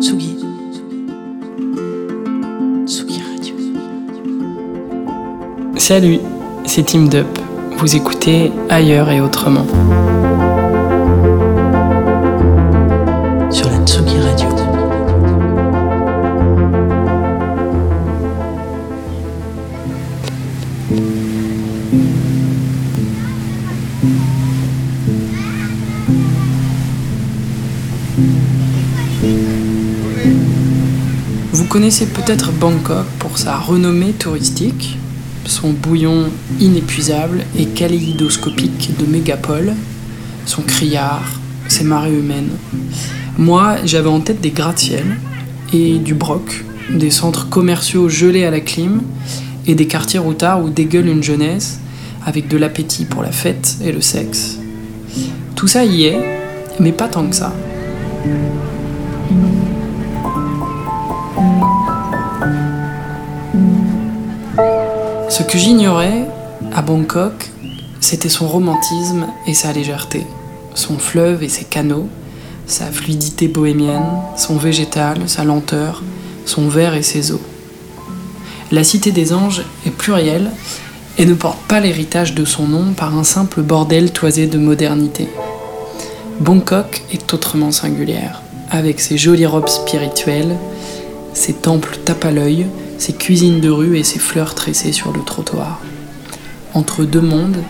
Tsugi. Tsugi Radio. Salut, c'est Team Dup. Vous écoutez ailleurs et autrement. Connaissez peut-être Bangkok pour sa renommée touristique, son bouillon inépuisable et kaléidoscopique de mégapoles, son criard, ses marées humaines. Moi, j'avais en tête des gratte-ciel et du broc, des centres commerciaux gelés à la clim et des quartiers routards où dégueule une jeunesse avec de l'appétit pour la fête et le sexe. Tout ça y est, mais pas tant que ça. Ce que j'ignorais à Bangkok, c'était son romantisme et sa légèreté, son fleuve et ses canaux, sa fluidité bohémienne, son végétal, sa lenteur, son vert et ses eaux. La cité des anges est plurielle et ne porte pas l'héritage de son nom par un simple bordel toisé de modernité. Bangkok est autrement singulière, avec ses jolies robes spirituelles, ses temples tapent à l'œil, ses cuisines de rue et ses fleurs tressées sur le trottoir. Entre deux mondes,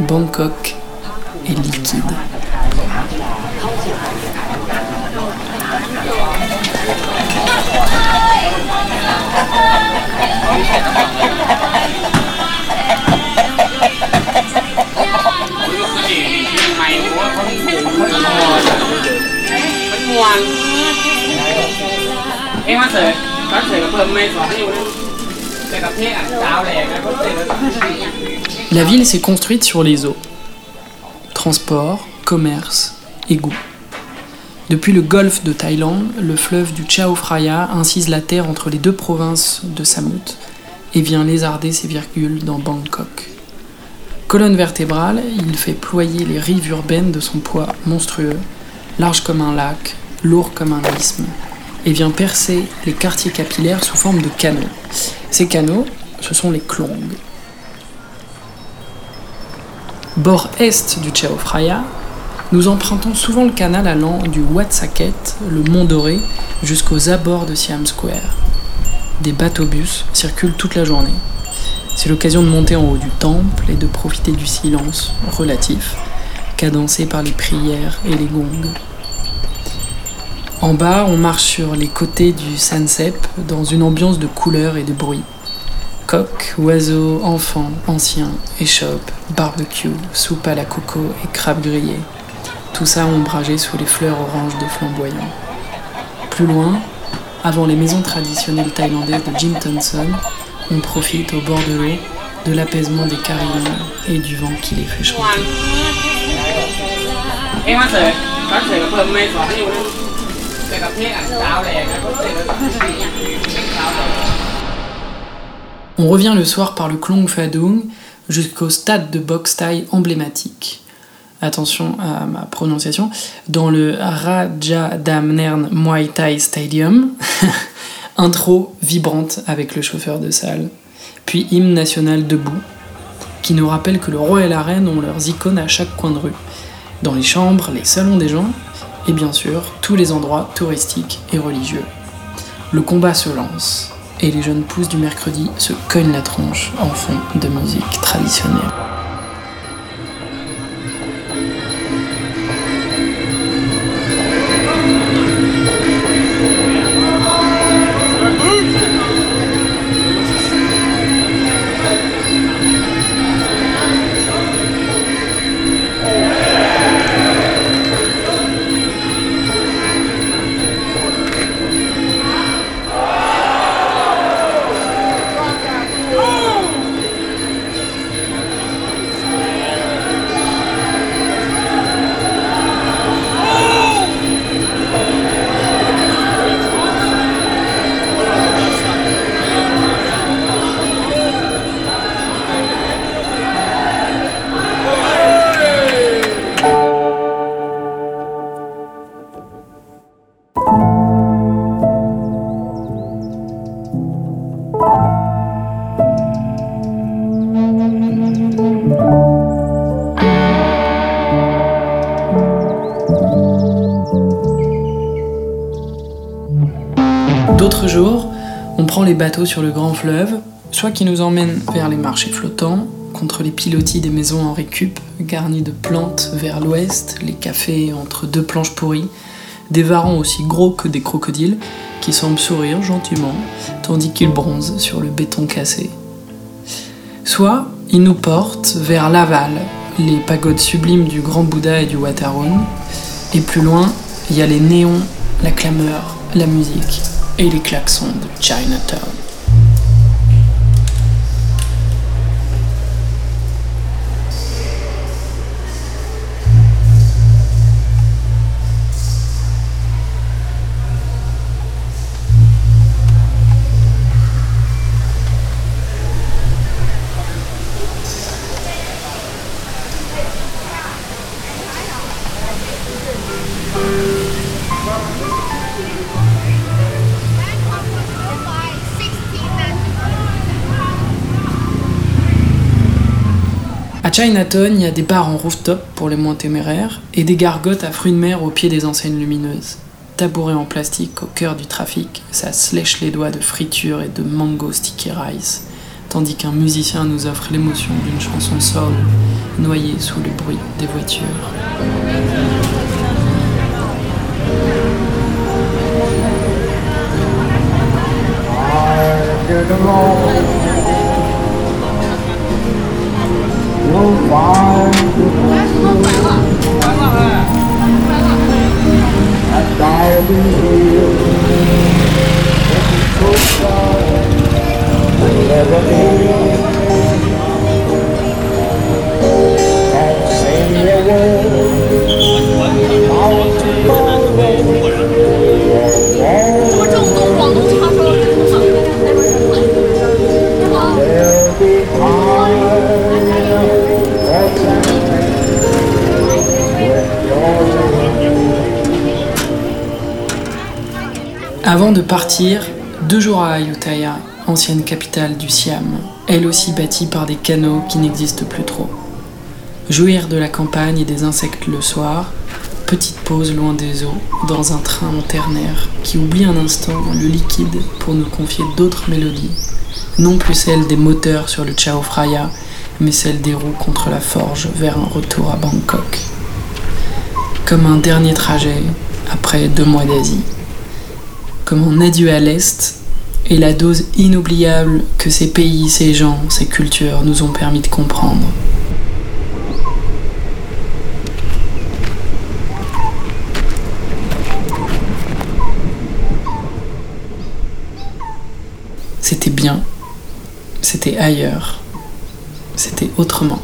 Bangkok est liquide. La ville s'est construite sur les eaux. Transport, commerce, égouts. Depuis le golfe de Thaïlande, le fleuve du Chao Phraya incise la terre entre les deux provinces de Samut et vient lézarder ses virgules dans Bangkok. Colonne vertébrale, il fait ployer les rives urbaines de son poids monstrueux, large comme un lac, lourd comme un isthme, et vient percer les quartiers capillaires sous forme de canaux. Ces canaux, ce sont les klongs. Bord est du Chao Phraya, nous empruntons souvent le canal allant du Wat Saket, le Mont Doré, jusqu'aux abords de Siam Square. Des bateaux-bus circulent toute la journée. C'est l'occasion de monter en haut du temple et de profiter du silence relatif, cadencé par les prières et les gongs. En bas, on marche sur les côtés du Sansep dans une ambiance de couleurs et de bruit. Coqs, oiseaux, enfants, anciens, échoppes, barbecue, soupe à la coco et crabes grillés. Tout ça ombragé sous les fleurs oranges des flamboyants. Plus loin, avant les maisons traditionnelles thaïlandaises de Jim Thompson, on profite au bord de l'eau de l'apaisement des carillons et du vent qui les fait chanter. On revient le soir par le Klong Fadung jusqu'au stade de boxe thaï emblématique. Attention à ma prononciation. Dans le Rajadamnern Muay Thai Stadium. Intro vibrante avec le chauffeur de salle. Puis hymne national debout, qui nous rappelle que le roi et la reine ont leurs icônes à chaque coin de rue. Dans les chambres, les salons des gens, et bien sûr tous les endroits touristiques et religieux. Le combat se lance et les jeunes pousses du mercredi se cognent la tronche en fond de musique traditionnelle. D'autres jours, on prend les bateaux sur le grand fleuve, soit qui nous emmènent vers les marchés flottants, contre les pilotis des maisons en récup, garnies de plantes vers l'ouest, les cafés entre deux planches pourries, des varans aussi gros que des crocodiles, qui semblent sourire gentiment, tandis qu'ils bronzent sur le béton cassé. Soit ils nous portent vers Laval, les pagodes sublimes du Grand Bouddha et du Watarun, et plus loin, il y a les néons, la clameur, la musique et les klaxons de Chinatown. À Chinatown, il y a des bars en rooftop pour les moins téméraires et des gargotes à fruits de mer au pied des enseignes lumineuses. Tabourés en plastique au cœur du trafic, ça se lèche les doigts de friture et de mango sticky rice, tandis qu'un musicien nous offre l'émotion d'une chanson soul, noyée sous le bruit des voitures. Avant de partir, deux jours à Ayutthaya, ancienne capitale du Siam, elle aussi bâtie par des canaux qui n'existent plus trop. Jouir de la campagne et des insectes le soir, petite pause loin des eaux, dans un train en ternaire qui oublie un instant le liquide pour nous confier d'autres mélodies, non plus celles des moteurs sur le Chao Phraya, mais celles des roues contre la forge vers un retour à Bangkok. Comme un dernier trajet après deux mois d'Asie comme un adieu à l'Est et la dose inoubliable que ces pays, ces gens, ces cultures nous ont permis de comprendre. C'était bien, c'était ailleurs, c'était autrement.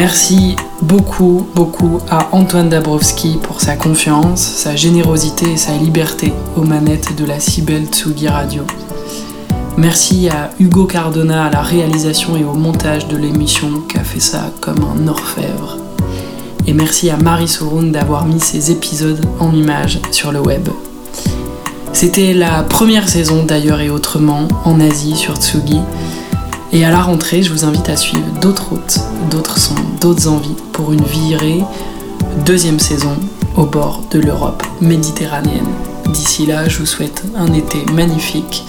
Merci beaucoup, beaucoup à Antoine Dabrowski pour sa confiance, sa générosité et sa liberté aux manettes de la si belle Tsugi Radio. Merci à Hugo Cardona à la réalisation et au montage de l'émission qui a fait ça comme un orfèvre. Et merci à Marie Soroun d'avoir mis ces épisodes en images sur le web. C'était la première saison d'ailleurs et autrement en Asie sur Tsugi. Et à la rentrée, je vous invite à suivre d'autres routes, d'autres sons, d'autres envies pour une virée deuxième saison au bord de l'Europe méditerranéenne. D'ici là, je vous souhaite un été magnifique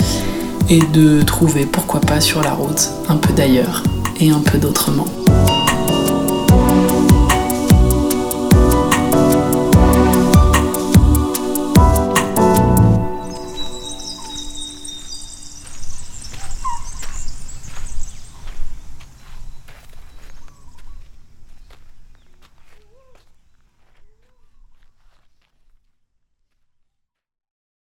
et de trouver pourquoi pas sur la route un peu d'ailleurs et un peu d'autrement.